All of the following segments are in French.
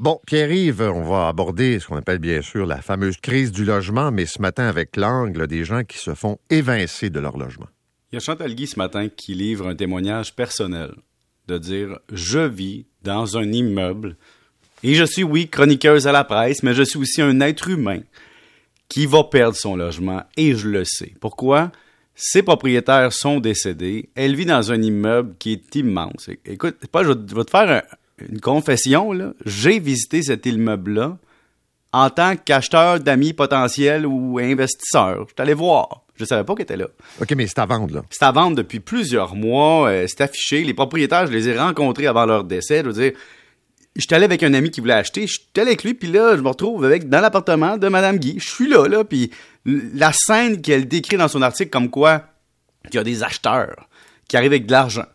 Bon, Pierre-Yves, on va aborder ce qu'on appelle bien sûr la fameuse crise du logement, mais ce matin avec l'angle des gens qui se font évincer de leur logement. Il y a Chantal Guy ce matin qui livre un témoignage personnel de dire Je vis dans un immeuble et je suis, oui, chroniqueuse à la presse, mais je suis aussi un être humain qui va perdre son logement et je le sais. Pourquoi? Ses propriétaires sont décédés. Elle vit dans un immeuble qui est immense. Écoute, pas, je vais te faire une confession. Là. J'ai visité cet immeuble-là en tant qu'acheteur d'amis potentiels ou investisseurs. Je suis allé voir. Je savais pas qu'elle était là. OK, mais c'est à vendre, là. C'est à vendre depuis plusieurs mois. Euh, c'est affiché. Les propriétaires, je les ai rencontrés avant leur décès. Je veux dire, j'étais allé avec un ami qui voulait acheter. J'étais allé avec lui, puis là, je me retrouve avec dans l'appartement de Madame Guy. Je suis là, là, puis la scène qu'elle décrit dans son article comme quoi il y a des acheteurs qui arrivent avec de l'argent,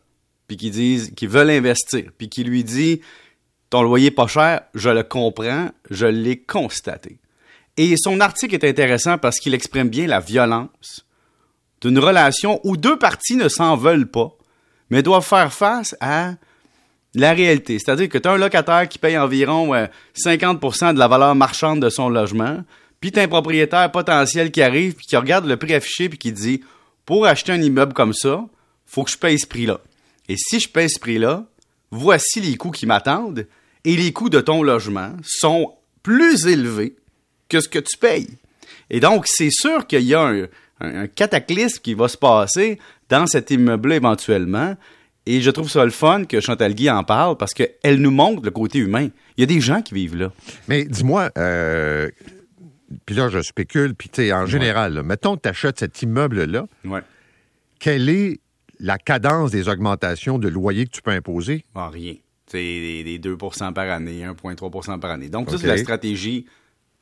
puis qui disent qu'ils veulent investir, puis qui lui dit ton loyer pas cher, je le comprends, je l'ai constaté. Et son article est intéressant parce qu'il exprime bien la violence d'une relation où deux parties ne s'en veulent pas, mais doivent faire face à la réalité. C'est-à-dire que tu as un locataire qui paye environ 50% euh, de la valeur marchande de son logement, puis tu as un propriétaire potentiel qui arrive, puis qui regarde le prix affiché, puis qui dit Pour acheter un immeuble comme ça, faut que je paye ce prix-là. Et si je paye ce prix-là, voici les coûts qui m'attendent, et les coûts de ton logement sont plus élevés que ce que tu payes. Et donc, c'est sûr qu'il y a un, un, cataclysme qui va se passer dans cet immeuble éventuellement. Et je trouve ça le fun que Chantal Guy en parle parce qu'elle nous montre le côté humain. Il y a des gens qui vivent là. Mais dis-moi, euh, puis là, je spécule, puis tu sais, en général, mettons que tu achètes cet immeuble-là, quelle est la cadence des augmentations de loyer que tu peux imposer? Ah, rien. C'est des, 2% par année, 1,3% par année. Donc, ça, c'est la stratégie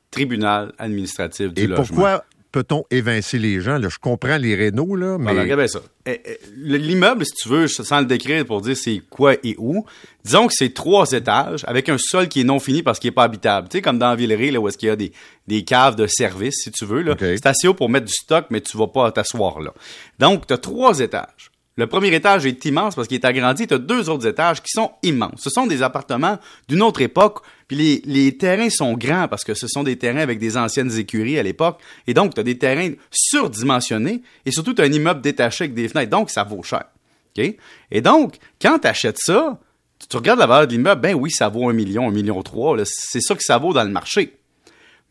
tribunal administratif du Et pourquoi peut-on évincer les gens? je comprends les rénaux, là, mais... regardez ça. Eh, eh, l'immeuble, si tu veux, sans le décrire pour dire c'est quoi et où, disons que c'est trois étages avec un sol qui est non fini parce qu'il n'est pas habitable. Tu sais, comme dans Villeray, là, où est-ce qu'il y a des, des caves de service, si tu veux. Là. C'est assez haut pour mettre du stock, mais tu vas pas t'asseoir là. Donc, tu as trois étages. Le premier étage est immense parce qu'il est agrandi. Tu as deux autres étages qui sont immenses. Ce sont des appartements d'une autre époque. Puis les, terrains sont grands parce que ce sont des terrains avec des anciennes écuries à l'époque. Et donc, tu as des terrains surdimensionnés et surtout, as un immeuble détaché avec des fenêtres. Donc, ça vaut cher. Et donc, quand tu achètes ça, tu regardes la valeur de l'immeuble, ben oui, ça vaut un million, un million trois. C'est ça que ça vaut dans le marché.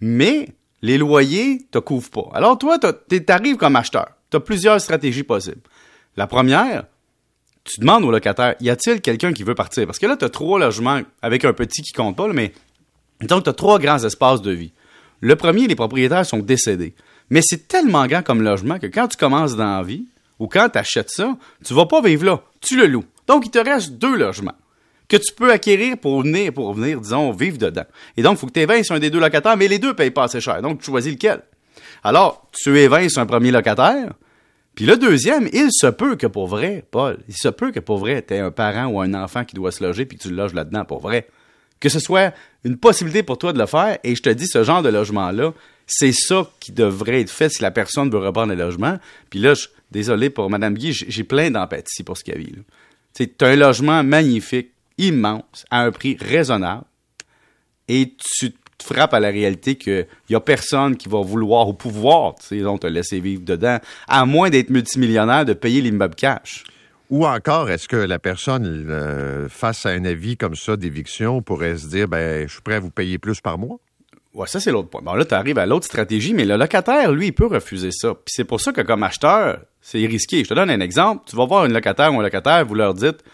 Mais les loyers te couvrent pas. Alors toi, tu arrives comme acheteur. Tu as plusieurs stratégies possibles. La première, tu demandes au locataire, y a-t-il quelqu'un qui veut partir? Parce que là, tu as trois logements avec un petit qui compte pas, mais donc tu as trois grands espaces de vie. Le premier, les propriétaires sont décédés. Mais c'est tellement grand comme logement que quand tu commences dans la vie, ou quand tu achètes ça, tu vas pas vivre là, tu le loues. Donc, il te reste deux logements que tu peux acquérir pour venir, pour venir, disons, vivre dedans. Et donc, il faut que tu évinces un des deux locataires, mais les deux payent pas assez cher. Donc, tu choisis lequel? Alors, tu évinces un premier locataire, puis le deuxième, il se peut que pour vrai, Paul, il se peut que pour vrai, tu un parent ou un enfant qui doit se loger puis que tu le loges là-dedans pour vrai. Que ce soit une possibilité pour toi de le faire, et je te dis, ce genre de logement-là, c'est ça qui devrait être fait si la personne veut reprendre le logement. Puis là, je, désolé pour Mme Guy, j'ai plein d'empathie pour ce qu'il y a. C'est un logement magnifique, immense, à un prix raisonnable, et tu frappe à la réalité qu'il n'y a personne qui va vouloir ou pouvoir, tu sais, te laisser vivre dedans, à moins d'être multimillionnaire, de payer l'immeuble cash. Ou encore, est-ce que la personne, euh, face à un avis comme ça d'éviction, pourrait se dire, ben, je suis prêt à vous payer plus par mois? Ouais, ça, c'est l'autre point. Bon, là, tu arrives à l'autre stratégie, mais le locataire, lui, il peut refuser ça. Puis c'est pour ça que, comme acheteur, c'est risqué. Je te donne un exemple. Tu vas voir un locataire ou un locataire, vous leur dites,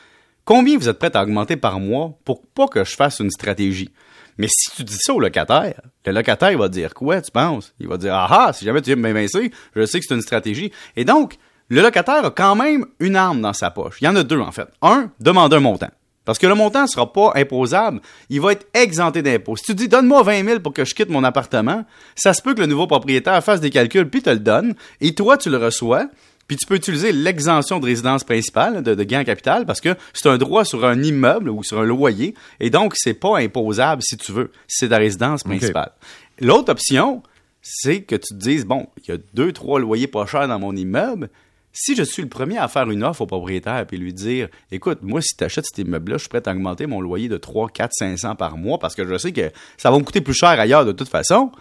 combien vous êtes prêt à augmenter par mois pour pas que je fasse une stratégie? Mais si tu dis ça au locataire, le locataire, va dire quoi, tu penses? Il va dire, ah ah, si jamais tu viens m'évincer, je sais que c'est une stratégie. Et donc, le locataire a quand même une arme dans sa poche. Il y en a deux, en fait. Un, demander un montant. Parce que le montant ne sera pas imposable, il va être exempté d'impôt. Si tu dis donne-moi 20 000 pour que je quitte mon appartement, ça se peut que le nouveau propriétaire fasse des calculs puis te le donne, et toi tu le reçois, puis tu peux utiliser l'exemption de résidence principale de, de gain en capital parce que c'est un droit sur un immeuble ou sur un loyer et donc c'est pas imposable si tu veux. C'est ta résidence principale. L'autre option, c'est que tu te dises bon, il y a deux trois loyers pas chers dans mon immeuble. Si je suis le premier à faire une offre au propriétaire et lui dire Écoute, moi, si tu achètes cet immeuble-là, je suis prêt à augmenter mon loyer de 3, 4, 500 par mois parce que je sais que ça va me coûter plus cher ailleurs de toute façon,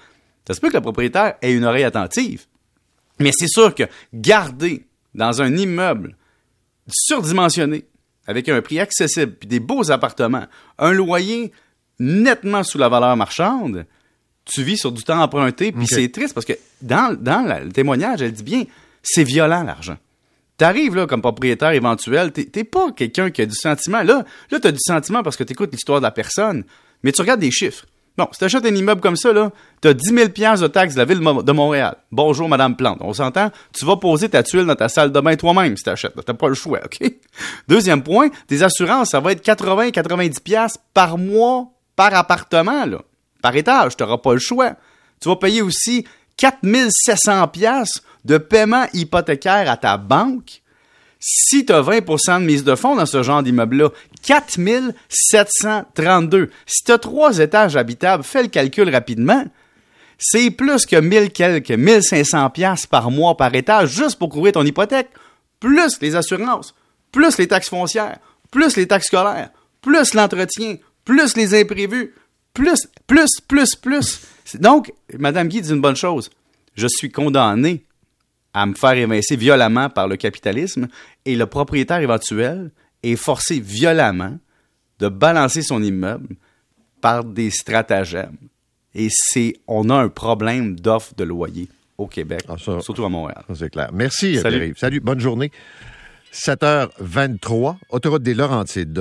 ça se peut que le propriétaire ait une oreille attentive. Mais c'est sûr que garder dans un immeuble surdimensionné, avec un prix accessible, puis des beaux appartements, un loyer nettement sous la valeur marchande, tu vis sur du temps emprunté, puis c'est triste parce que dans, dans le témoignage, elle dit bien, c'est violent l'argent. T'arrives là comme propriétaire éventuel, t'es pas quelqu'un qui a du sentiment. Là, là t'as du sentiment parce que t'écoutes l'histoire de la personne, mais tu regardes des chiffres. Bon, si t'achètes un immeuble comme ça, là, t'as 10 000 de taxes de la ville de Montréal. Bonjour, Madame Plante. On s'entend? Tu vas poser ta tuile dans ta salle de bain toi-même si t'achètes. T'as pas le choix, OK? Deuxième point, tes assurances, ça va être 80-90 par mois par appartement, là. Par étage, t'auras pas le choix. Tu vas payer aussi 4700 pièces de paiement hypothécaire à ta banque. Si tu as 20% de mise de fonds dans ce genre d'immeuble-là, 4732. Si tu as trois étages habitables, fais le calcul rapidement. C'est plus que 1000 quelques, 1500 pièces par mois par étage juste pour couvrir ton hypothèque, plus les assurances, plus les taxes foncières, plus les taxes scolaires, plus l'entretien, plus les imprévus, plus, plus, plus, plus. Donc, Madame Guy dit une bonne chose. Je suis condamné à me faire évincer violemment par le capitalisme et le propriétaire éventuel est forcé violemment de balancer son immeuble par des stratagèmes. Et c'est, on a un problème d'offre de loyer au Québec, ah, surtout à Montréal. C'est clair. Merci, Salut. Salut, bonne journée. 7h23, autoroute des Laurentides.